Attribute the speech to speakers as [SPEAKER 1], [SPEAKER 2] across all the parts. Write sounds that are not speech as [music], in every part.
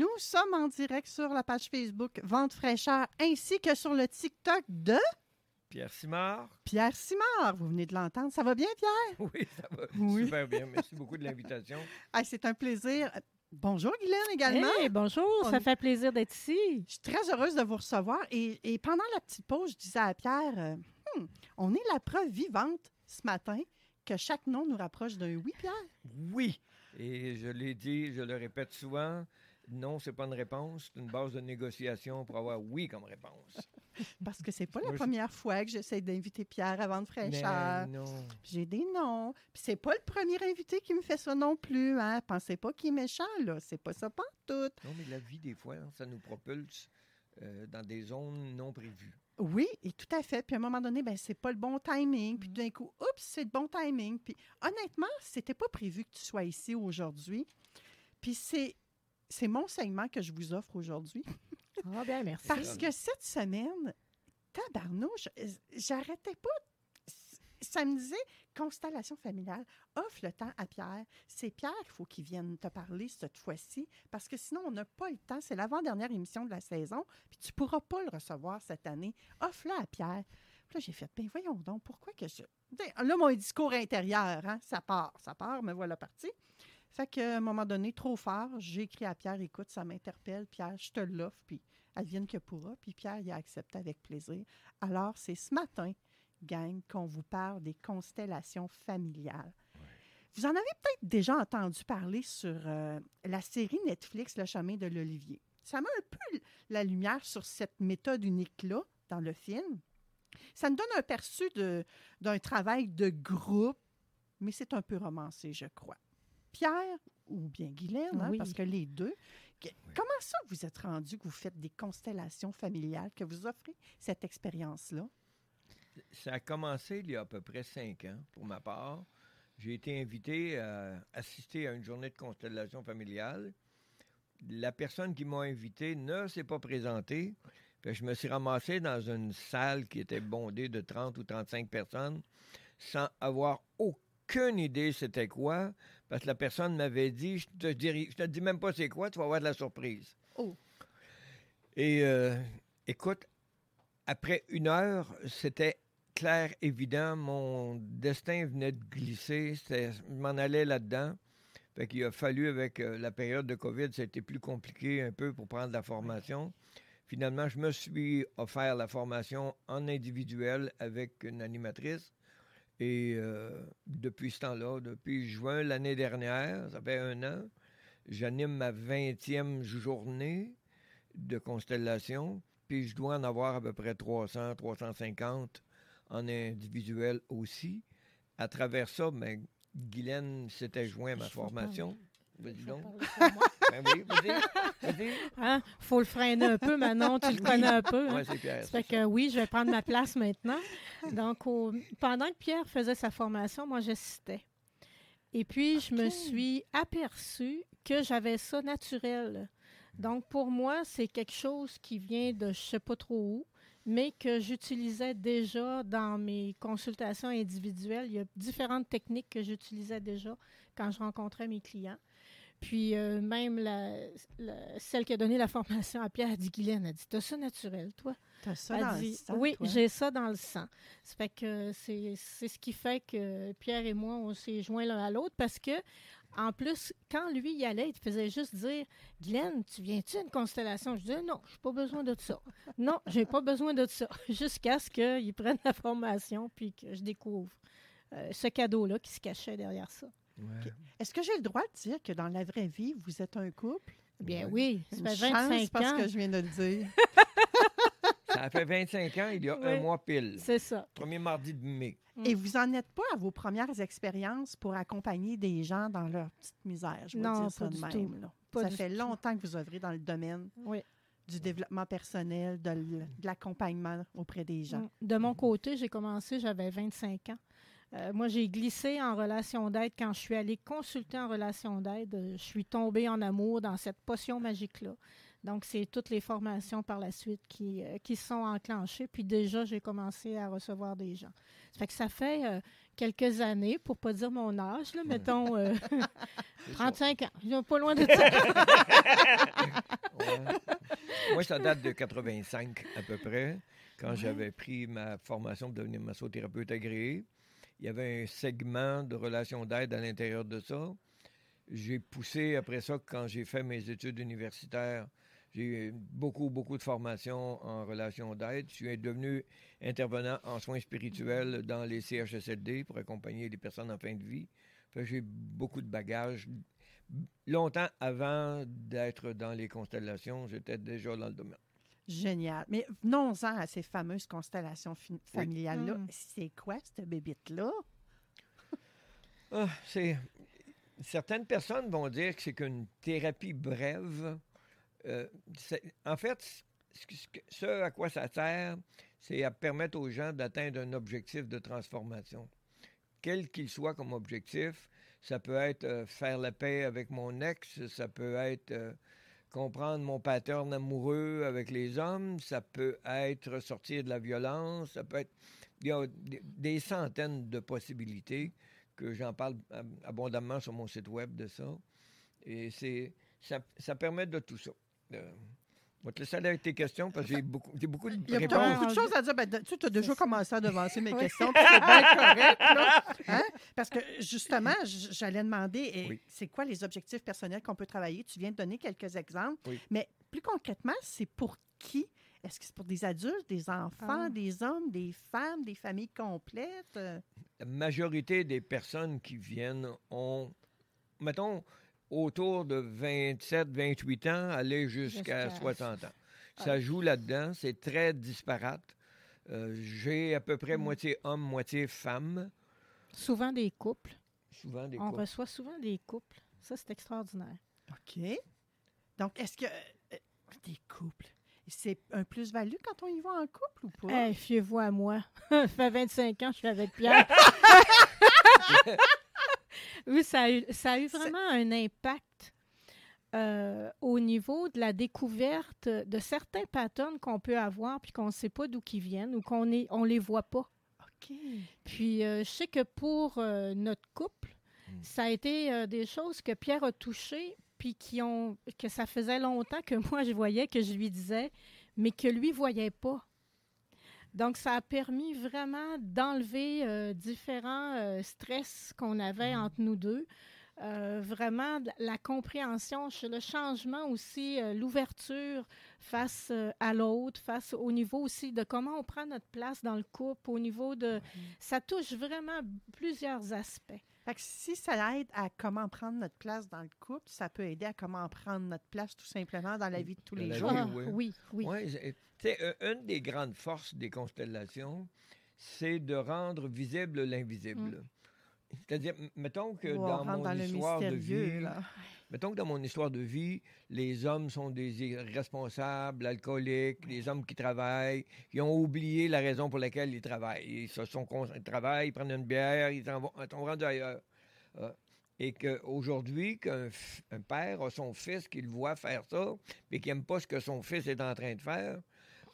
[SPEAKER 1] Nous sommes en direct sur la page Facebook Vente fraîcheur ainsi que sur le TikTok de
[SPEAKER 2] Pierre Simard.
[SPEAKER 1] Pierre Simard. Vous venez de l'entendre. Ça va bien, Pierre? [laughs]
[SPEAKER 2] Oui, ça va
[SPEAKER 1] Oui.
[SPEAKER 2] super bien. Merci beaucoup de l'invitation. [laughs]
[SPEAKER 1] Ah, C'est un plaisir. Bonjour, Guylaine, également.
[SPEAKER 3] Hey, bonjour,
[SPEAKER 1] On-
[SPEAKER 3] ça fait plaisir d'être ici.
[SPEAKER 1] Je suis très heureuse de vous recevoir. Et, et pendant la petite pause, je disais à Pierre, euh, Hmm, on est la preuve vivante ce matin que chaque nom nous rapproche d'un oui, Pierre.
[SPEAKER 2] Oui. Et je l'ai dit, je le répète souvent. Non, c'est pas une réponse, c'est une base de négociation pour avoir oui comme réponse. [laughs]
[SPEAKER 1] Parce que c'est pas la première fois que j'essaie d'inviter Pierre à vendre fraîcheur. J'ai des noms. Puis c'est pas le premier invité qui me fait ça non plus. Hein? Pensez pas qu'il est méchant, là. C'est pas ça pantoute.
[SPEAKER 2] Non, mais la vie, des fois, ça nous propulse euh, dans des zones non prévues.
[SPEAKER 1] Oui, et tout à fait. Puis à un moment donné, ben c'est pas le bon timing. Puis d'un coup, oups, c'est le bon timing. Puis honnêtement, c'était pas prévu que tu sois ici aujourd'hui. Puis c'est c'est mon segment que je vous offre aujourd'hui.
[SPEAKER 3] Ah bien, merci.
[SPEAKER 1] Parce que cette semaine, tabarnouche, j'arrêtais pas. Ça me disait, constellation familiale, offre le temps à Pierre. C'est Pierre qu'il faut qu'il vienne te parler cette fois-ci, parce que sinon, on n'a pas le temps. C'est l'avant-dernière émission de la saison, puis tu ne pourras pas le recevoir cette année. Offre-le à Pierre. Puis là, j'ai fait, ben voyons donc, pourquoi que je... Là, mon discours intérieur, hein, ça part, ça part, me voilà parti. Fait qu'à un moment donné, trop fort, j'ai écrit à Pierre, écoute, ça m'interpelle, Pierre, je te l'offre, puis advienne que pourra. Puis Pierre, il a accepté avec plaisir. Alors, c'est ce matin, gang, qu'on vous parle des constellations familiales. Vous en avez peut-être déjà entendu parler sur euh, la série Netflix Le chemin de l'Olivier. Ça met un peu la lumière sur cette méthode unique-là dans le film. Ça nous donne un perçu d'un travail de groupe, mais c'est un peu romancé, je crois. Pierre ou bien Guylaine, hein,
[SPEAKER 3] Oui.
[SPEAKER 1] parce que les deux, que- comment ça vous êtes rendu que vous faites des constellations familiales, que vous offrez cette expérience-là?
[SPEAKER 2] Ça a commencé il y a à peu près cinq ans, pour ma part. J'ai été invité à assister à une journée de constellation familiale. La personne qui m'a invité ne s'est pas présentée. Je me suis ramassé dans une salle qui était bondée de 30 ou 35 personnes sans avoir aucune idée c'était quoi, parce que la personne m'avait dit, je te, dirai- je te dis même pas c'est quoi, tu vas avoir de la surprise.
[SPEAKER 1] Oh.
[SPEAKER 2] Et euh, écoute, après une heure, c'était clair, évident. Mon destin venait de glisser. C'était- Je m'en allais là-dedans. Fait qu'il a fallu, avec euh, la période de COVID, ça a été plus compliqué un peu pour prendre la formation. Finalement, je me suis offert la formation en individuel avec une animatrice. Et euh, depuis ce temps-là, depuis juin l'année dernière, ça fait un an, j'anime ma 20e journée de constellation. Puis je dois en avoir à peu près 300, 350 en individuel aussi. À travers ça, ben, Guylaine s'était joint à ma
[SPEAKER 3] Je
[SPEAKER 2] formation. Vas-y donc. [laughs] Ben oui, vas-y. Vas-y.
[SPEAKER 3] Hein? Faut le freiner un peu, Manon, tu le connais un peu. hein?
[SPEAKER 2] Ouais, c'est Pierre.
[SPEAKER 3] Ça fait que oui, je vais prendre ma place maintenant. Donc, au- pendant que Pierre faisait sa formation, moi, j'assistais. Et puis, je me suis aperçue que j'avais ça naturel. Donc, pour moi, c'est quelque chose qui vient de je sais pas trop où, mais que j'utilisais déjà dans mes consultations individuelles. Il y a différentes techniques que j'utilisais déjà quand je rencontrais mes clients. Puis euh, même la, la- celle qui a donné la formation à Pierre a dit, Guylaine, a dit, t'as ça naturel, toi?
[SPEAKER 1] T'as ça
[SPEAKER 3] Elle
[SPEAKER 1] dans
[SPEAKER 3] dit,
[SPEAKER 1] le sang,
[SPEAKER 3] oui, j'ai ça dans le sang. Ça fait que c'est ce qui fait que Pierre et moi, on s'est joints l'un à l'autre parce que, en plus, quand lui y allait, il faisait juste dire Glenn, tu viens-tu à une constellation? Je disais non, j'ai pas besoin de ça. Non, j'ai pas besoin de ça. [laughs] Jusqu'à ce qu'il prenne la formation puis que je découvre euh, ce cadeau-là qui se cachait derrière ça.
[SPEAKER 2] Ouais.
[SPEAKER 1] Est-ce que j'ai le droit de dire que dans la vraie vie, vous êtes un couple?
[SPEAKER 3] Bien
[SPEAKER 2] Ouais.
[SPEAKER 3] oui, ça fait
[SPEAKER 1] chance
[SPEAKER 3] 25
[SPEAKER 1] parce
[SPEAKER 3] ans.
[SPEAKER 1] que je viens de le dire. [laughs]
[SPEAKER 2] Ça fait 25 ans, il y a un mois pile.
[SPEAKER 3] C'est ça.
[SPEAKER 2] Premier mardi de mai.
[SPEAKER 1] Et vous en êtes pas à vos premières expériences pour accompagner des gens dans leur petite misère, je vais
[SPEAKER 3] Non,
[SPEAKER 1] dire ça
[SPEAKER 3] pas
[SPEAKER 1] de
[SPEAKER 3] du
[SPEAKER 1] même.
[SPEAKER 3] tout.
[SPEAKER 1] là.
[SPEAKER 3] Pas
[SPEAKER 1] ça
[SPEAKER 3] du
[SPEAKER 1] fait
[SPEAKER 3] tout.
[SPEAKER 1] longtemps que vous œuvrez dans le domaine
[SPEAKER 3] Oui.
[SPEAKER 1] du développement personnel, de l'accompagnement auprès des gens.
[SPEAKER 3] Mm. De mon côté, j'ai commencé, j'avais 25 ans. Euh, moi, j'ai glissé en relation d'aide. Quand je suis allée consulter en relation d'aide, euh, je suis tombée en amour dans cette potion magique-là. Donc, c'est toutes les formations par la suite qui, euh, qui se sont enclenchées. Puis déjà, j'ai commencé à recevoir des gens. Ça fait que ça fait euh, quelques années, pour pas dire mon âge, là, mettons euh, [laughs]
[SPEAKER 2] C'est [laughs] ça.
[SPEAKER 3] 35 ans. Pas loin de ça. [laughs]
[SPEAKER 2] Ouais. Moi, ça date de 85 à peu près, quand j'avais pris ma formation pour devenir massothérapeute agréé. Il y avait un segment de relation d'aide à l'intérieur de ça. J'ai poussé après ça, quand j'ai fait mes études universitaires, j'ai eu beaucoup, beaucoup de formations en relation d'aide. Je suis devenu intervenant en soins spirituels dans les CHSLD pour accompagner les personnes en fin de vie. J'ai beaucoup de bagages longtemps avant d'être dans les constellations, j'étais déjà dans le domaine.
[SPEAKER 1] Génial. Mais venons-en à ces fameuses constellations familiales-là.
[SPEAKER 3] Mm.
[SPEAKER 1] C'est quoi cette bébite-là?
[SPEAKER 2] Ah, c'est... Certaines personnes vont dire que c'est qu'une thérapie brève. Euh, en fait, ce à quoi ça sert, c'est à permettre aux gens d'atteindre un objectif de transformation. Quel qu'il soit comme objectif, ça peut être euh, faire la paix avec mon ex, ça peut être euh, comprendre mon pattern amoureux avec les hommes, ça peut être sortir de la violence, ça peut être... Il y a des- centaines de possibilités que j'en parle ab- abondamment sur mon site web de ça. Et c'est ça, permet de tout ça. Je vais te laisser aller avec tes questions parce que j'ai beaucoup, j'ai beaucoup de
[SPEAKER 1] Il y a
[SPEAKER 2] réponses.
[SPEAKER 1] beaucoup de choses à dire. Ben, tu as déjà commencé à devancer mes questions, puis c'est bien correct. Là. [laughs] Hein? Parce que justement, j- j'allais demander, eh,
[SPEAKER 2] Oui.
[SPEAKER 1] c'est quoi les objectifs personnels qu'on peut travailler? Tu viens de donner quelques exemples,
[SPEAKER 2] Oui.
[SPEAKER 1] mais plus concrètement, c'est pour qui? Est-ce que c'est pour des adultes, des enfants,
[SPEAKER 3] Ah.
[SPEAKER 1] des hommes, des femmes, des familles complètes? Euh,
[SPEAKER 2] La majorité des personnes qui viennent ont, mettons, autour de 27, 28 ans, aller jusqu'à
[SPEAKER 3] Jusqu'à-
[SPEAKER 2] 60 ans. Ça joue là-dedans, c'est très disparate. Euh, J'ai à peu près
[SPEAKER 3] Mm.
[SPEAKER 2] moitié homme, moitié femme,
[SPEAKER 3] souvent des couples.
[SPEAKER 2] souvent des
[SPEAKER 3] On
[SPEAKER 2] couples.
[SPEAKER 3] reçoit souvent des couples. Ça, c'est extraordinaire.
[SPEAKER 1] OK. Donc, est-ce que euh, des couples, c'est un plus-value quand on y va en couple ou pas?
[SPEAKER 3] Hey, fiez-vous à moi. [laughs] Ça fait 25 ans que je suis avec Pierre. [laughs] oui, ça a eu, ça a eu vraiment un impact euh, au niveau de la découverte de certains patterns qu'on peut avoir puis qu'on ne sait pas d'où ils viennent ou qu'on ne on les voit pas.
[SPEAKER 1] OK.
[SPEAKER 3] Puis euh, je sais que pour euh, notre couple,
[SPEAKER 2] Mm.
[SPEAKER 3] ça a été des choses que Pierre a touchées puis qui ont que ça faisait longtemps que [laughs] moi je voyais que je lui disais mais que lui voyait pas. Donc ça a permis vraiment d'enlever euh, différents euh, stress qu'on avait entre nous deux. Euh, vraiment la compréhension, le changement aussi, euh, l'ouverture face euh, à l'autre, face au niveau aussi de comment on prend notre place dans le couple, au niveau de... Ça touche vraiment plusieurs aspects.
[SPEAKER 1] Fait que si ça aide à comment prendre notre place dans le couple, ça peut aider à comment prendre notre place tout simplement dans la vie de tous
[SPEAKER 2] Dans
[SPEAKER 1] les jours.
[SPEAKER 2] vie,
[SPEAKER 3] Ah,
[SPEAKER 2] oui.
[SPEAKER 3] oui, oui.
[SPEAKER 2] Ouais, sais, euh, une des grandes forces des constellations, c'est de rendre visible l'invisible. C'est-à-dire, m- mettons que dans mon
[SPEAKER 1] dans le
[SPEAKER 2] histoire de
[SPEAKER 1] mystérieux,
[SPEAKER 2] vie,
[SPEAKER 1] là.
[SPEAKER 2] Mettons que dans mon histoire de vie, les hommes sont des irresponsables, alcooliques, les hommes qui travaillent, ils ont oublié la raison pour laquelle ils travaillent. Ils se sont ils travaillent, ils prennent une bière, ils sont rendus ailleurs. Euh, et qu'aujourd'hui, qu'un père a son fils qui le voit faire ça, et qui n'aime pas ce que son fils est en train de faire,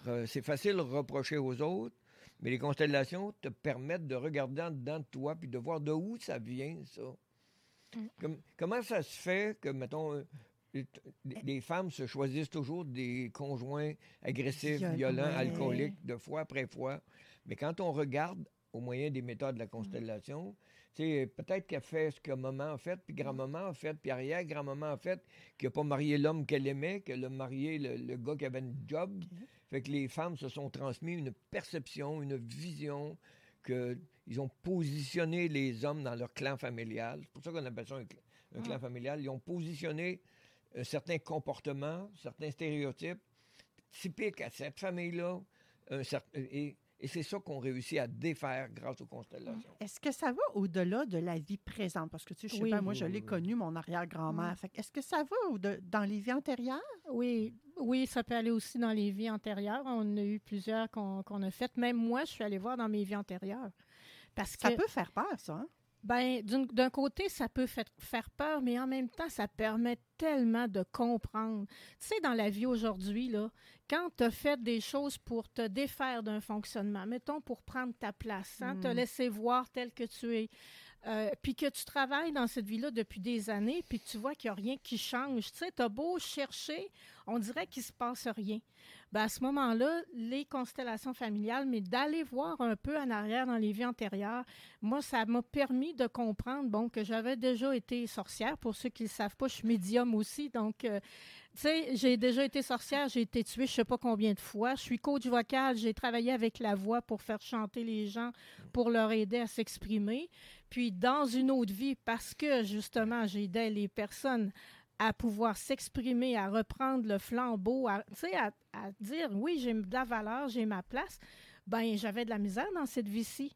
[SPEAKER 2] euh, c'est facile de reprocher aux autres, mais les constellations te permettent de regarder en dedans de toi puis de voir de où ça vient, ça.
[SPEAKER 3] Mm.
[SPEAKER 2] Comme- comment ça se fait que, mettons, un, les- femmes se choisissent toujours des conjoints agressifs,
[SPEAKER 1] Violents,
[SPEAKER 2] violents,
[SPEAKER 1] ouais.
[SPEAKER 2] alcooliques, de fois après fois? Mais quand on regarde au moyen des méthodes de la constellation, tu sais, peut-être qu'elle fait ce que maman a fait, puis grand-maman a fait, puis arrière-grand-maman a fait, qui n'a pas marié l'homme qu'elle aimait, qu'elle a marié le, le gars qui avait une job. Fait que les femmes se sont transmis une perception, une vision, qu'ils ont positionné les hommes dans leur clan familial. C'est pour ça qu'on appelle ça un, cl- un clan familial. Ils ont positionné euh, certains comportements, certains stéréotypes typiques à cette famille-là. Et, et c'est ça qu'on réussit à défaire grâce aux constellations.
[SPEAKER 1] Est-ce que ça va au-delà de la vie présente? Parce que, tu sais, je sais
[SPEAKER 3] Oui.
[SPEAKER 1] pas, moi, je l'ai
[SPEAKER 2] oui.
[SPEAKER 1] connu, mon arrière-grand-mère. Que Est-ce que ça va au de- dans les vies antérieures?
[SPEAKER 3] Oui, oui, ça peut aller aussi dans les vies antérieures. On a eu plusieurs qu'on qu'on a faites. Même moi, je suis allée voir dans mes vies antérieures. Parce
[SPEAKER 1] Ça
[SPEAKER 3] que,
[SPEAKER 1] peut faire peur, ça. hein?
[SPEAKER 3] ben, d'un côté, ça peut fa- faire peur, mais en même temps, ça permet tellement de comprendre. Tu sais, dans la vie aujourd'hui, là, quand tu as fait des choses pour te défaire d'un fonctionnement, mettons pour prendre ta place, hein, te
[SPEAKER 1] Mm.
[SPEAKER 3] laisser voir tel que tu es, euh, puis que tu travailles dans cette vie-là depuis des années, puis tu vois qu'il n'y a rien qui change. Tu sais, tu as beau chercher, on dirait qu'il ne se passe rien. Ben, à ce moment-là, les constellations familiales, mais d'aller voir un peu en arrière dans les vies antérieures, moi, ça m'a permis de comprendre, bon, que j'avais déjà été sorcière. Pour ceux qui ne le savent pas, je suis médium aussi. Donc, euh, tu sais, j'ai déjà été sorcière, j'ai été tuée je ne sais pas combien de fois. Je suis coach vocal, j'ai travaillé avec la voix pour faire chanter les gens, pour leur aider à s'exprimer. Puis, dans une autre vie, parce que, justement, j'aidais les personnes à pouvoir s'exprimer, à reprendre le flambeau, à, dire oui, j'ai de la valeur, j'ai ma place, ben j'avais de la misère dans cette vie-ci.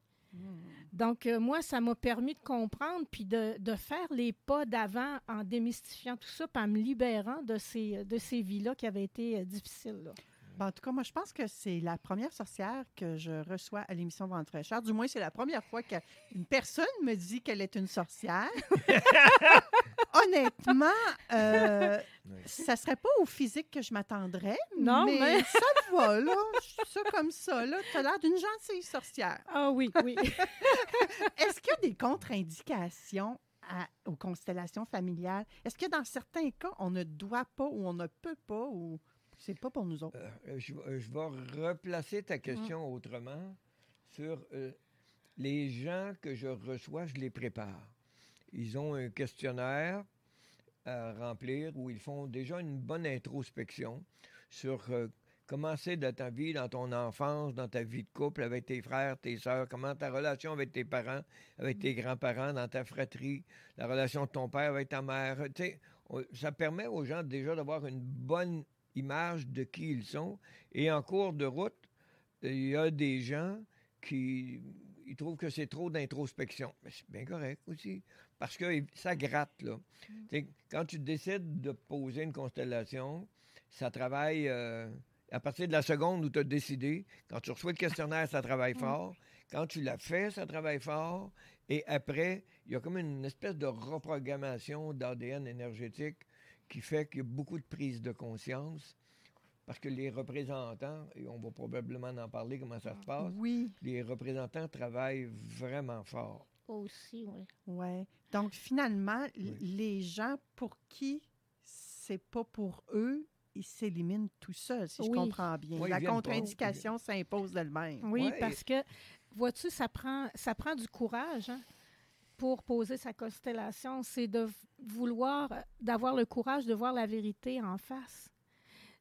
[SPEAKER 3] Donc, euh, moi, ça m'a permis de comprendre puis de, de faire les pas d'avant en démystifiant tout ça, puis en me libérant de ces, de ces vies-là qui avaient été euh, difficiles. là.
[SPEAKER 1] Ben, en tout cas, moi, je pense que c'est la première sorcière que je reçois à l'émission Vente fraîcheur. Du moins, c'est la première fois qu'une personne me dit qu'elle est une sorcière. [laughs] Honnêtement, euh, ça serait pas au physique que je m'attendrais,
[SPEAKER 3] Non,
[SPEAKER 1] mais,
[SPEAKER 3] mais-
[SPEAKER 1] ça te va, là. Je suis ça comme ça, là. Tu as l'air d'une gentille sorcière.
[SPEAKER 3] Ah oui, oui. [laughs]
[SPEAKER 1] Est-ce qu'il y a des contre-indications à- aux constellations familiales? Est-ce que dans certains cas, on ne doit pas ou on ne peut pas ou c'est pas pour nous autres?
[SPEAKER 2] Euh, je, vais- je vais replacer ta question autrement sur euh, les gens que je reçois, je les prépare. Ils ont un questionnaire à remplir où ils font déjà une bonne introspection sur euh, comment c'est dans ta vie, dans ton enfance, dans ta vie de couple, avec tes frères, tes sœurs, comment ta relation avec tes parents, avec tes grands-parents, dans ta fratrie, la relation de ton père avec ta mère. Ça permet aux gens déjà d'avoir une bonne image de qui ils sont. Et en cours de route, il y a des gens qui ils trouvent que c'est trop d'introspection. Mais c'est bien correct aussi. Parce que ça gratte, là. Sais, Quand tu décides de poser une constellation, ça travaille euh, à partir de la seconde où tu as décidé. Quand tu reçois le questionnaire, ça travaille fort. Quand tu l'as fait, ça travaille fort. Et après, il y a comme une espèce de reprogrammation d'ADN énergétique qui fait qu'il y a beaucoup de prise de conscience. Parce que les représentants, et on va probablement en parler comment ça se passe,
[SPEAKER 1] Oui,
[SPEAKER 2] les représentants travaillent vraiment fort.
[SPEAKER 3] aussi, oui.
[SPEAKER 1] ouais. Donc finalement,
[SPEAKER 2] Oui.
[SPEAKER 1] les gens pour qui c'est pas pour eux, ils s'éliminent tout seuls, si je
[SPEAKER 3] Oui.
[SPEAKER 1] comprends bien.
[SPEAKER 2] Oui,
[SPEAKER 1] La contre-indication s'impose d'elle-même.
[SPEAKER 3] Oui,
[SPEAKER 2] Ouais,
[SPEAKER 3] parce que, vois-tu, ça prend, ça prend du courage hein, pour poser sa constellation. C'est de vouloir, euh, d'avoir le courage de voir la vérité en face.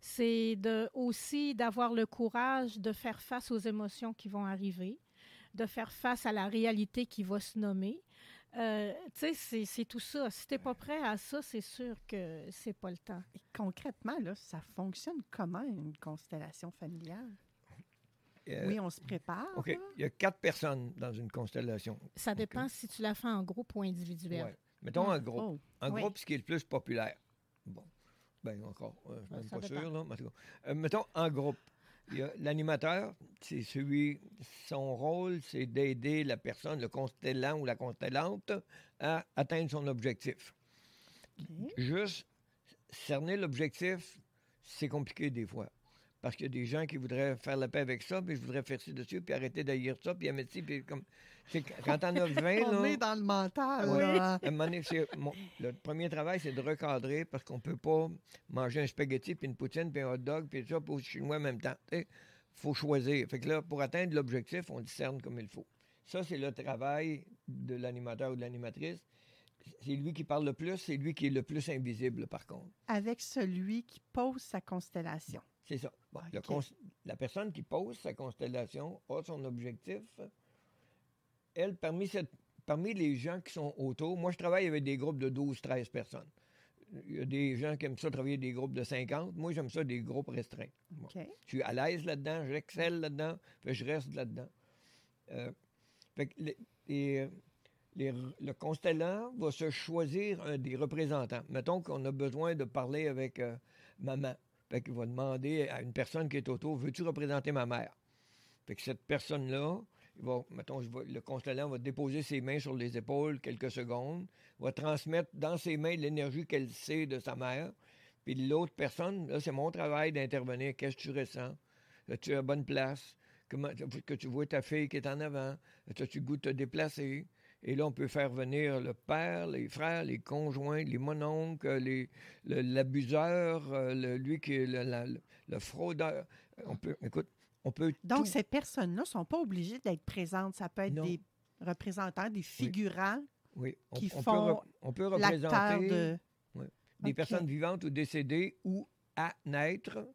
[SPEAKER 3] C'est de, aussi d'avoir le courage de faire face aux émotions qui vont arriver, de faire face à la réalité qui va se nommer. Euh, tu sais, c'est- tout ça. Si tu n'es pas prêt à ça, c'est sûr que c'est pas le temps.
[SPEAKER 1] Et concrètement, là, ça fonctionne comment une constellation familiale?
[SPEAKER 2] Euh,
[SPEAKER 1] oui, on se prépare.
[SPEAKER 2] OK. Il y a quatre personnes dans une constellation.
[SPEAKER 3] Ça dépend si tu la fais en groupe ou individuel.
[SPEAKER 2] Ouais. Mettons en groupe.
[SPEAKER 1] Oh,
[SPEAKER 2] En
[SPEAKER 1] oui.
[SPEAKER 2] groupe, ce qui est le plus populaire. Bon. Ben encore, euh, je suis même
[SPEAKER 3] ça
[SPEAKER 2] pas
[SPEAKER 3] dépend.
[SPEAKER 2] sûr. Là, mais. Euh, mettons en groupe. Il y a l'animateur, c'est celui, son rôle, c'est d'aider la personne, le constellant ou la constellante, à atteindre son objectif. Juste cerner l'objectif, c'est compliqué des fois. Parce qu'il y a des gens qui voudraient faire la paix avec ça, puis je voudrais faire ci dessus, puis arrêter d'haïr ça, puis mettre ci, puis comme... Quand t'en as [laughs] 20,
[SPEAKER 1] On
[SPEAKER 2] là...
[SPEAKER 1] est dans le mental.
[SPEAKER 2] Ouais.
[SPEAKER 1] là.
[SPEAKER 2] À un moment donné, c'est- mon- le premier travail, c'est de recadrer parce qu'on peut pas manger un spaghetti, puis une poutine, puis un hot dog, puis ça, puis au chinois en même temps. Il faut choisir. Fait que là, pour atteindre l'objectif, on discerne comme il faut. Ça, c'est le travail de l'animateur ou de l'animatrice. C'est lui qui parle le plus, c'est lui qui est le plus invisible, par contre.
[SPEAKER 1] Avec celui qui pose sa constellation.
[SPEAKER 2] C'est ça. Bon, la personne qui pose sa constellation a son objectif. Elle, parmi, cette- parmi les gens qui sont autour, moi, je travaille avec des groupes de 12-13 personnes. Il y a des gens qui aiment ça travailler des groupes de 50. Moi, j'aime ça des groupes restreints. Bon. Je suis à l'aise là-dedans, j'excelle là-dedans, puis je reste là-dedans. Euh, fait que les- les- les- le constellant va se choisir un des représentants. Mettons qu'on a besoin de parler avec euh, maman. Fait qu'il va demander à une personne qui est autour, veux-tu représenter ma mère? Fait que cette personne-là, il va, mettons, je le constellant va déposer ses mains sur les épaules quelques secondes, va transmettre dans ses mains l'énergie qu'elle sait de sa mère. Puis l'autre personne, là, c'est mon travail d'intervenir. Qu'est-ce que tu ressens? As-tu à bonne place? Comment, que tu vois ta fille qui est en avant? As-tu goût de te déplacer? Et là, on peut faire venir le père, les frères, les conjoints, les mononcles, les, le- l'abuseur, euh, le- lui qui est le, la- le- le fraudeur. On peut, écoute, on peut
[SPEAKER 1] Donc,
[SPEAKER 2] tout-
[SPEAKER 1] ces personnes-là ne sont pas obligées d'être présentes. Ça peut être
[SPEAKER 2] Non.
[SPEAKER 1] des représentants, des figurants,
[SPEAKER 2] oui,
[SPEAKER 1] qui
[SPEAKER 2] on
[SPEAKER 1] font
[SPEAKER 2] peut, re- on peut représenter
[SPEAKER 1] de...
[SPEAKER 2] des personnes vivantes ou décédées ou à naître.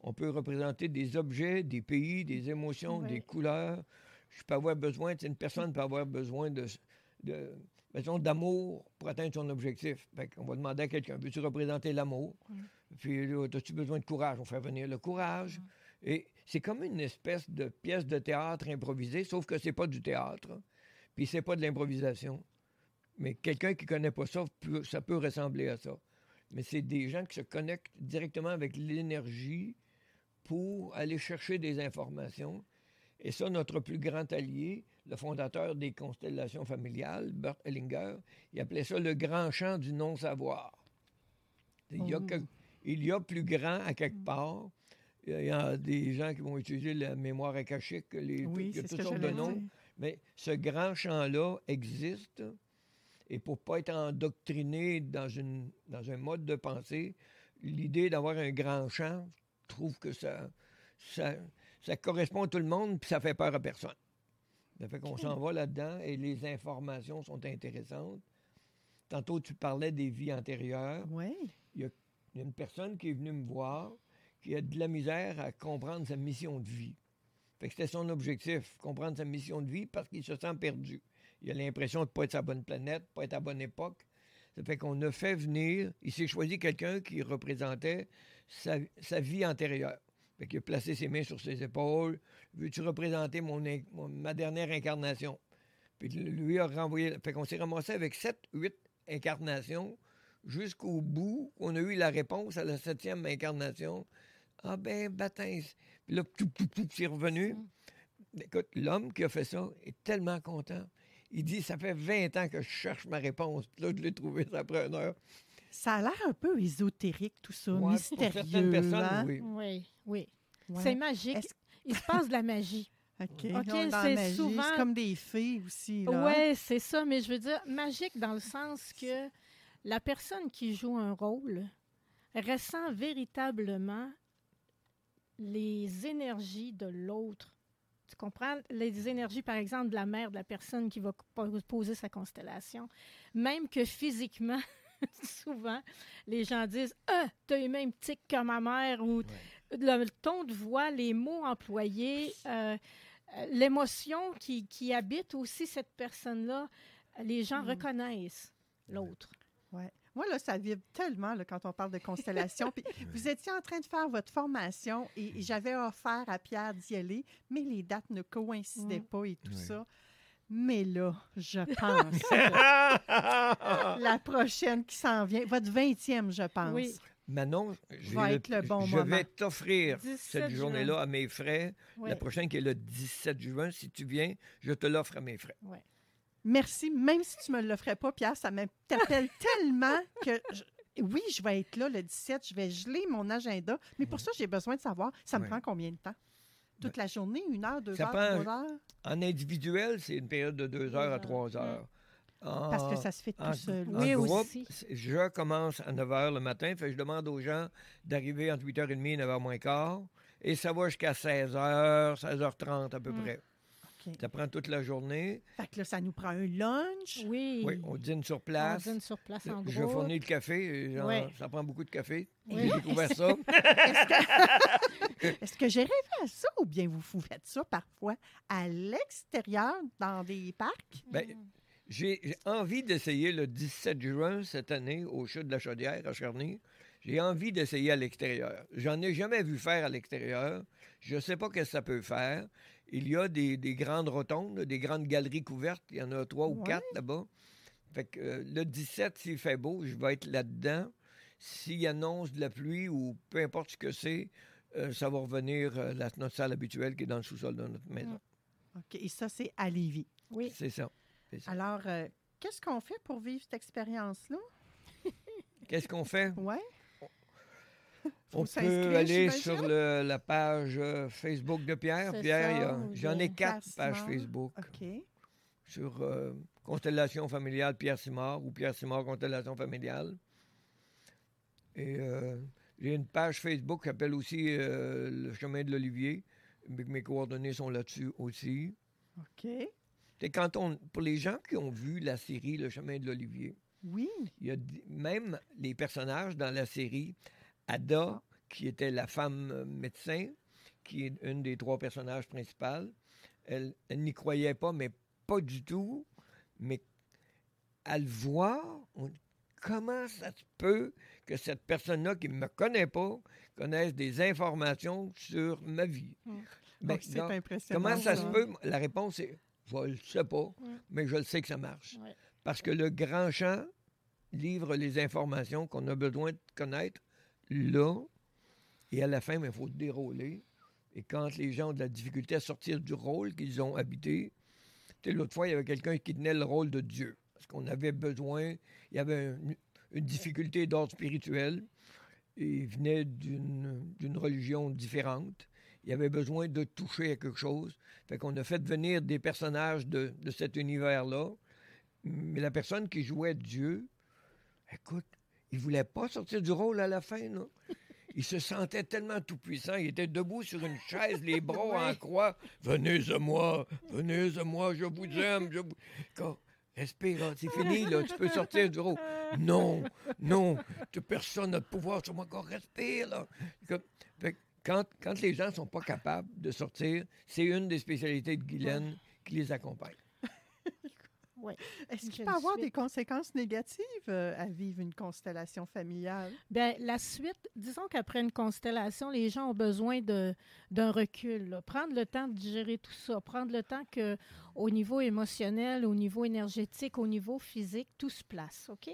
[SPEAKER 2] On peut représenter des objets, des pays, des émotions, des couleurs. Je peux avoir besoin, une personne peut avoir besoin de, de mettons, d'amour pour atteindre son objectif. Fait qu'on va demander à quelqu'un, veux-tu représenter l'amour? Puis là, as-tu besoin de courage? On fait venir le courage. Et c'est comme une espèce de pièce de théâtre improvisée, sauf que c'est pas du théâtre, puis c'est pas de l'improvisation. Mais quelqu'un qui connaît pas ça, ça peut ressembler à ça. Mais c'est des gens qui se connectent directement avec l'énergie pour aller chercher des informations. Et ça, notre plus grand allié, le fondateur des constellations familiales, Bert Hellinger, il appelait ça le grand champ du non-savoir. Il y, a
[SPEAKER 1] Oh.
[SPEAKER 2] que- il y a plus grand à quelque part. Il y a des gens qui vont utiliser la mémoire akashique, les,
[SPEAKER 1] Oui, ce
[SPEAKER 2] toutes sortes de noms. Mais ce grand champ-là existe. Et pour pas être endoctriné dans, une, dans un mode de pensée, l'idée d'avoir un grand champ, je trouve que ça, ça, ça correspond à tout le monde, puis ça fait peur à personne. Ça fait qu'on s'en va là-dedans et les informations sont intéressantes. Tantôt, tu parlais des vies antérieures.
[SPEAKER 1] Oui.
[SPEAKER 2] Il y a une personne qui est venue me voir qui a de la misère à comprendre sa mission de vie. Fait que c'était son objectif, comprendre sa mission de vie parce qu'il se sent perdu. Il a l'impression de ne pas être sa bonne planète, pas être à bonne époque. Ça fait qu'on a fait venir, il s'est choisi quelqu'un qui représentait sa, sa vie antérieure. Fait qu'il a placé ses mains sur ses épaules. Veux-tu représenter mon, in- mon- ma dernière incarnation? Puis lui a renvoyé. Fait qu'on s'est ramassé avec sept, huit incarnations jusqu'au bout. On a eu la réponse à la septième incarnation. Ah ben, baptême. Puis là, tout, tout, tout, c'est revenu. Écoute, l'homme qui a fait ça est tellement content. Il dit, ça fait 20 ans que je cherche ma réponse. Puis là, je l'ai trouvé ça après une heure.
[SPEAKER 1] Ça a l'air un peu ésotérique, tout ça,
[SPEAKER 2] Ouais, pour
[SPEAKER 1] mystérieux.
[SPEAKER 2] certaines personnes,
[SPEAKER 1] hein?
[SPEAKER 2] oui.
[SPEAKER 3] Oui, oui.
[SPEAKER 1] Ouais.
[SPEAKER 3] C'est magique. Il se passe de la magie. [laughs]
[SPEAKER 1] OK.
[SPEAKER 3] OK,
[SPEAKER 1] on est dans la
[SPEAKER 3] c'est souvent-
[SPEAKER 1] C'est comme des fées aussi.
[SPEAKER 3] Oui, c'est ça, mais je veux dire magique dans le sens que la personne qui joue un rôle ressent véritablement les énergies de l'autre. Tu comprends? Les énergies, par exemple, de la mère de la personne qui va po- poser sa constellation. Même que physiquement, [laughs] [laughs] souvent, les gens disent Ah, t'as les mêmes tics que ma mère ou le ton de voix, les mots employés, euh, euh, l'émotion qui, qui habite aussi cette personne-là, les gens
[SPEAKER 1] Mm.
[SPEAKER 3] reconnaissent l'autre.
[SPEAKER 1] Ouais. Moi, là, ça vibre tellement là, quand on parle de constellation. Puis [laughs] vous étiez en train de faire votre formation et, et j'avais offert à Pierre d'y aller, mais les dates ne coïncidaient
[SPEAKER 3] Mm.
[SPEAKER 1] pas et tout
[SPEAKER 2] Oui.
[SPEAKER 1] ça. Mais là, je [laughs] pense [laughs] la prochaine qui s'en vient, votre 20e, je pense.
[SPEAKER 3] Oui.
[SPEAKER 2] Manon, je
[SPEAKER 1] Va
[SPEAKER 2] vais,
[SPEAKER 1] être le bon
[SPEAKER 2] je
[SPEAKER 1] moment.
[SPEAKER 2] vais t'offrir
[SPEAKER 3] 17
[SPEAKER 2] cette journée-là à mes frais.
[SPEAKER 3] Oui.
[SPEAKER 2] La prochaine qui est le 17 juin, si tu viens, je te l'offre à mes frais.
[SPEAKER 1] Merci. Même si tu me le ferais pas, Pierre, ça m'interpelle [laughs] tellement que je- oui, je vais être là le 17, je vais geler mon agenda, mais pour ça, j'ai besoin de savoir, ça me
[SPEAKER 2] Ouais.
[SPEAKER 1] prend combien de temps? Toute la journée, une heure, deux
[SPEAKER 2] Ça
[SPEAKER 1] heures,
[SPEAKER 2] prend-
[SPEAKER 1] trois heures?
[SPEAKER 2] En individuel, c'est une période de deux heures à trois heures. En-
[SPEAKER 1] Parce que ça se fait tout
[SPEAKER 2] en,
[SPEAKER 1] seul.
[SPEAKER 2] en
[SPEAKER 3] Oui,
[SPEAKER 2] groupe,
[SPEAKER 3] aussi.
[SPEAKER 2] je commence à 9 h le matin, fait je demande aux gens d'arriver entre 8h30 et 9h moins quart. Et ça va jusqu'à 16h, 16h30 à peu
[SPEAKER 3] Mm.
[SPEAKER 2] près. Ça prend toute la journée.
[SPEAKER 1] Fait que là, ça nous prend un lunch.
[SPEAKER 3] Oui.
[SPEAKER 2] Oui, on dîne sur
[SPEAKER 3] On
[SPEAKER 2] place.
[SPEAKER 3] dîne sur place en
[SPEAKER 2] Je
[SPEAKER 3] groupe.
[SPEAKER 2] fournis le café. genre,
[SPEAKER 3] Ouais.
[SPEAKER 2] Ça prend beaucoup de café.
[SPEAKER 3] Oui.
[SPEAKER 2] J'ai découvert ça. [laughs]
[SPEAKER 1] Est-ce que j'ai rêvé à ça ou bien vous, vous faites ça parfois à l'extérieur, dans des parcs?
[SPEAKER 2] Ben, j'ai j'ai envie d'essayer le 17 juin cette année au Chute de la Chaudière à Charny. J'ai envie d'essayer à l'extérieur. J'en ai jamais vu faire à l'extérieur. Je ne sais pas ce que ça peut faire. Il y a des, des grandes rotondes, des grandes galeries couvertes. Il y en a trois ou
[SPEAKER 1] Ouais.
[SPEAKER 2] quatre là-bas. Fait que euh, le 17, s'il fait beau, je vais être là-dedans. S'il annonce de la pluie ou peu importe ce que c'est, euh, ça va revenir à la, notre salle habituelle qui est dans le sous-sol de notre maison.
[SPEAKER 1] OK. Et ça, c'est à Lévis.
[SPEAKER 3] Oui.
[SPEAKER 2] C'est ça.
[SPEAKER 1] Alors, euh, qu'est-ce qu'on fait pour vivre cette expérience-là?
[SPEAKER 2] Qu'est-ce qu'on fait?
[SPEAKER 1] Ouais. [laughs]
[SPEAKER 2] On peut aller sur le- la page euh, Facebook de Pierre. Pierre, j'en ai quatre
[SPEAKER 1] Pierre
[SPEAKER 2] pages
[SPEAKER 1] Simard.
[SPEAKER 2] Facebook
[SPEAKER 1] OK.
[SPEAKER 2] sur euh, Constellation familiale Pierre Simard ou Pierre Simard Constellation familiale. Et euh, j'ai une page Facebook qui s'appelle aussi euh, Le chemin de l'Olivier. Mes mes coordonnées sont là-dessus aussi.
[SPEAKER 1] OK.
[SPEAKER 2] C'est quand on, pour les gens qui ont vu la série Le chemin de l'Olivier,
[SPEAKER 1] Oui.
[SPEAKER 2] Il y a même les personnages dans la série. Ada, qui était la femme euh, médecin, qui est une des trois personnages principaux, elle, elle n'y croyait pas, mais pas du tout. Mais à le voir, on- comment ça se peut que cette personne-là qui ne me connaît pas connaisse des informations sur ma vie?
[SPEAKER 3] Mm.
[SPEAKER 2] Ben,
[SPEAKER 1] donc, impressionnant.
[SPEAKER 2] comment ça se peut? La réponse est, je ne le sais pas,
[SPEAKER 3] Mm.
[SPEAKER 2] mais je le sais que ça marche.
[SPEAKER 3] Ouais.
[SPEAKER 2] Parce que le grand champ livre les informations qu'on a besoin de connaître là, et à la fin, il faut dérouler. Et quand les gens ont de la difficulté à sortir du rôle qu'ils ont habité, l'autre fois, il y avait quelqu'un qui tenait le rôle de Dieu. Parce qu'on avait besoin, il y avait un- une difficulté d'ordre spirituel. Il venait d'une d'une religion différente. Il avait besoin de toucher à quelque chose. Fait qu'on a fait venir des personnages de, de cet univers-là. Mais la personne qui jouait Dieu, écoute, il voulait pas sortir du rôle à la fin, là. Il se sentait tellement tout-puissant. Il était debout sur une chaise, les bras [laughs] en croix. Venez à moi, venez à moi, je vous aime. Je vous... Quand- Respire, là, c'est fini, là, tu peux sortir du rôle. Non, non, tu- personne n'a de pouvoir sur moi encore. Respire, là. Comme- fait que quand, quand les gens sont pas capables de sortir, c'est une des spécialités de Guylaine qui les accompagne.
[SPEAKER 3] Oui.
[SPEAKER 1] Est-ce qu'il peut y avoir des conséquences négatives euh, à vivre une constellation familiale?
[SPEAKER 3] Bien, la suite, disons qu'après une constellation, les gens ont besoin d'un recul. là. Prendre le temps de digérer tout ça. Prendre le temps que, au niveau émotionnel, au niveau énergétique, au niveau physique, tout se place. OK?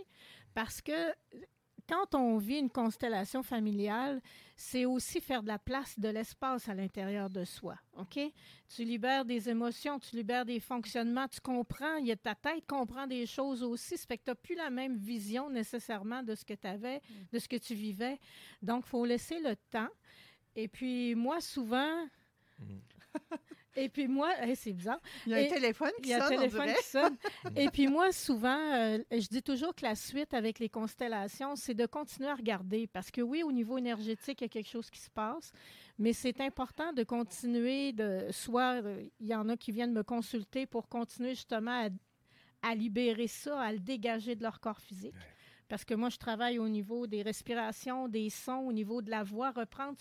[SPEAKER 3] Parce que quand on vit une constellation familiale, c'est aussi faire de la place, de l'espace à l'intérieur de soi. OK? Tu libères des émotions, tu libères des fonctionnements, tu comprends, il y a ta tête comprend des choses aussi. Fait que tu n'as plus la même vision nécessairement de ce que tu avais, de ce que tu vivais. Donc, il faut laisser le temps. Et puis, moi, souvent. [laughs] Et puis moi, hey, c'est bizarre.
[SPEAKER 1] Il y a
[SPEAKER 3] Et
[SPEAKER 1] un téléphone
[SPEAKER 3] Il
[SPEAKER 1] qui
[SPEAKER 3] y a un
[SPEAKER 1] sonne, on
[SPEAKER 3] téléphone qui sonne. [laughs] Et puis moi, souvent, euh, je dis toujours que la suite avec les constellations, c'est de continuer à regarder. Parce que oui, au niveau énergétique, il y a quelque chose qui se passe, mais c'est important de continuer de... Soit euh, il y en a qui viennent me consulter pour continuer justement à, à libérer ça, à le dégager de leur corps physique. Parce que moi, je travaille au niveau des respirations, des sons, au niveau de la voix, reprendre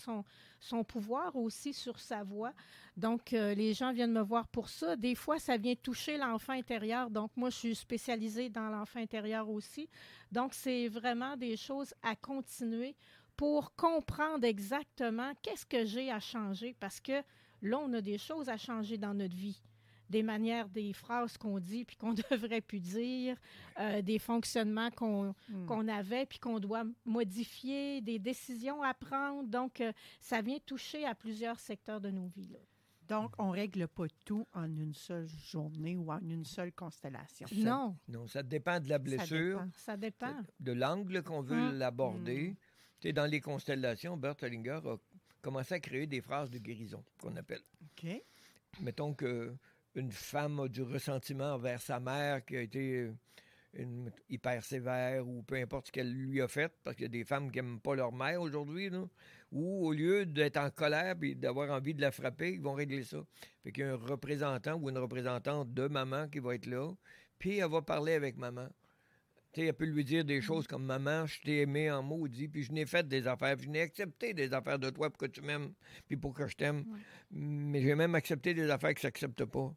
[SPEAKER 3] son, pouvoir aussi sur sa voix. Donc, euh, les gens viennent me voir pour ça. Des fois, ça vient toucher l'enfant intérieur. Donc, moi, je suis spécialisée dans l'enfant intérieur aussi. Donc, c'est vraiment des choses à continuer pour comprendre exactement qu'est-ce que j'ai à changer. Parce que là, on a des choses à changer dans notre vie. Des manières, des phrases qu'on dit puis qu'on [laughs] devrait plus dire, euh, des fonctionnements qu'on qu'on avait puis qu'on doit modifier, des décisions à prendre. Donc, euh, ça vient toucher à plusieurs secteurs de nos vies. là.
[SPEAKER 1] Donc, on ne règle pas tout en une seule journée ou en une seule constellation.
[SPEAKER 3] Non,
[SPEAKER 2] Non, ça dépend de la
[SPEAKER 1] Ça
[SPEAKER 2] blessure,
[SPEAKER 1] dépend.
[SPEAKER 3] ça dépend.
[SPEAKER 2] de l'angle qu'on veut
[SPEAKER 3] Hum.
[SPEAKER 2] l'aborder. Tu sais, dans les constellations, Bert Hellinger a commencé à créer des phrases de guérison, qu'on appelle.
[SPEAKER 1] OK.
[SPEAKER 2] Mettons que une femme a du ressentiment envers sa mère qui a été euh, une, hyper sévère ou peu importe ce qu'elle lui a fait, parce qu'il y a des femmes qui n'aiment pas leur mère aujourd'hui, ou au lieu d'être en colère et d'avoir envie de la frapper, ils vont régler ça. Fait qu'il y a un représentant ou une représentante de maman qui va être là, puis elle va parler avec maman. Tu sais, elle peut lui dire des choses comme Maman, je t'ai aimé en maudit, puis je n'ai fait des affaires, puis je n'ai accepté des affaires de toi pour que tu m'aimes, puis pour que je t'aime. Mais j'ai même accepté des affaires que je n'accepte pas.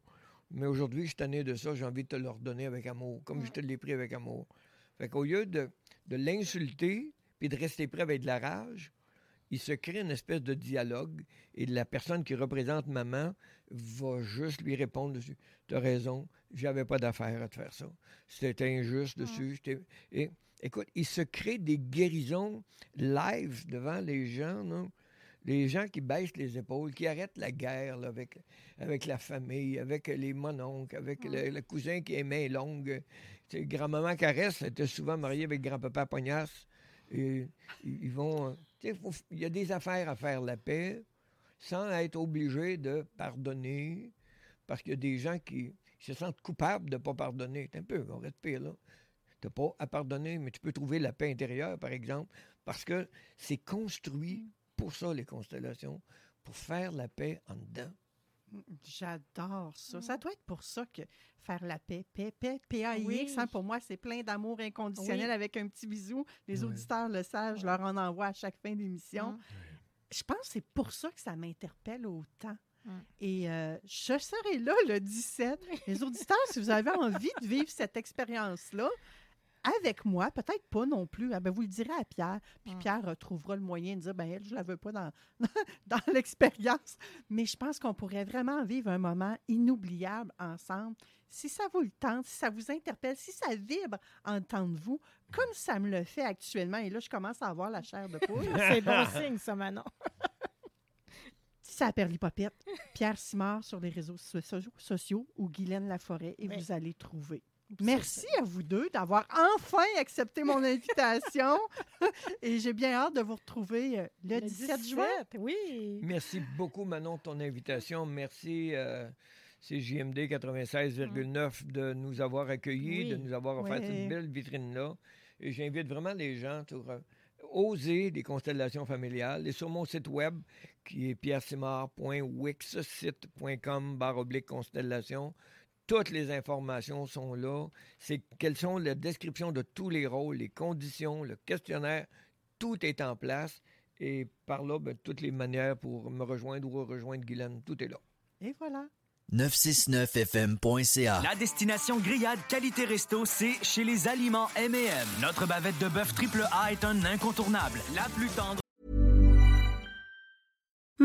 [SPEAKER 2] Mais aujourd'hui, je suis tanné de ça, j'ai envie de te leur donner avec amour, comme je te l'ai pris avec amour. Fait qu'au lieu de, de l'insulter, puis de rester prêt avec de la rage, il se crée une espèce de dialogue et la personne qui représente maman va juste lui répondre dessus. Tu as raison, j'avais pas d'affaire à te faire ça. C'était injuste dessus. j'étais- Et écoute, il se crée des guérisons live devant les gens, non? Les gens qui baissent les épaules, qui arrêtent la guerre là, avec, avec la famille, avec les mononcles, avec le, le cousin qui est main longue. Grand-maman Caresse était souvent mariée avec grand-papa Pognasse. Euh, Il y a des affaires à faire la paix sans être obligé de pardonner, parce qu'il y a des gens qui se sentent coupables de ne pas pardonner. C'est un peu, on reste pire, là. Tu n'as pas à pardonner, mais tu peux trouver la paix intérieure, par exemple, parce que c'est construit pour ça, les constellations, pour faire la paix en dedans.
[SPEAKER 1] J'adore ça. Ça doit être pour ça que faire la paix, paix, paix, P-A-I-X,
[SPEAKER 3] Oui.
[SPEAKER 1] hein, pour moi, c'est plein d'amour inconditionnel
[SPEAKER 3] Oui.
[SPEAKER 1] avec un petit bisou. Les auditeurs le savent, je leur en envoie à chaque fin d'émission.
[SPEAKER 3] Hum.
[SPEAKER 1] Je pense que c'est pour ça que ça m'interpelle autant.
[SPEAKER 3] Hum.
[SPEAKER 1] Et euh, je serai là le 17. [laughs] Les auditeurs, si vous avez envie de vivre cette expérience-là, avec moi, peut-être pas non plus. Ah ben, vous le direz à Pierre. Puis
[SPEAKER 3] Hum.
[SPEAKER 1] Pierre euh, trouvera le moyen de dire ben elle, je la veux pas [laughs] dans, dans l'expérience. Mais je pense qu'on pourrait vraiment vivre un moment inoubliable ensemble. Si ça vous le tente, si ça vous interpelle, si ça vibre en temps de vous, comme ça me le fait actuellement, et là, je commence à avoir la chair de poule. [laughs]
[SPEAKER 3] C'est bon signe, ça, Manon. [laughs]
[SPEAKER 1] C'est à Perlipopette, Pierre Simard sur les réseaux so- so- sociaux ou Guylaine Laforêt et
[SPEAKER 3] Oui.
[SPEAKER 1] vous allez trouver. Merci à vous deux d'avoir enfin accepté mon [laughs] invitation [laughs] et j'ai bien hâte de vous retrouver euh, le, 17, juin.
[SPEAKER 3] Oui.
[SPEAKER 2] Merci beaucoup, Manon, de ton invitation. Merci, euh, CJMD 96,9 de nous avoir accueillis,
[SPEAKER 3] Oui.
[SPEAKER 2] de nous avoir offert
[SPEAKER 1] Oui.
[SPEAKER 2] cette belle vitrine-là. Et j'invite vraiment les gens à euh, oser des constellations familiales. Et sur mon site web, qui est pierresimard.wixsite.com barre oblique constellation, toutes les informations sont là. C'est quelles sont la description de tous les rôles, les conditions, le questionnaire, tout est en place. Et par là, ben, toutes les manières pour me rejoindre ou rejoindre Guylaine, tout est là.
[SPEAKER 1] Et voilà.
[SPEAKER 4] 969fm.ca.
[SPEAKER 5] La destination grillade qualité resto, c'est chez les aliments M&M. Notre bavette de bœuf triple A est un incontournable. La plus tendre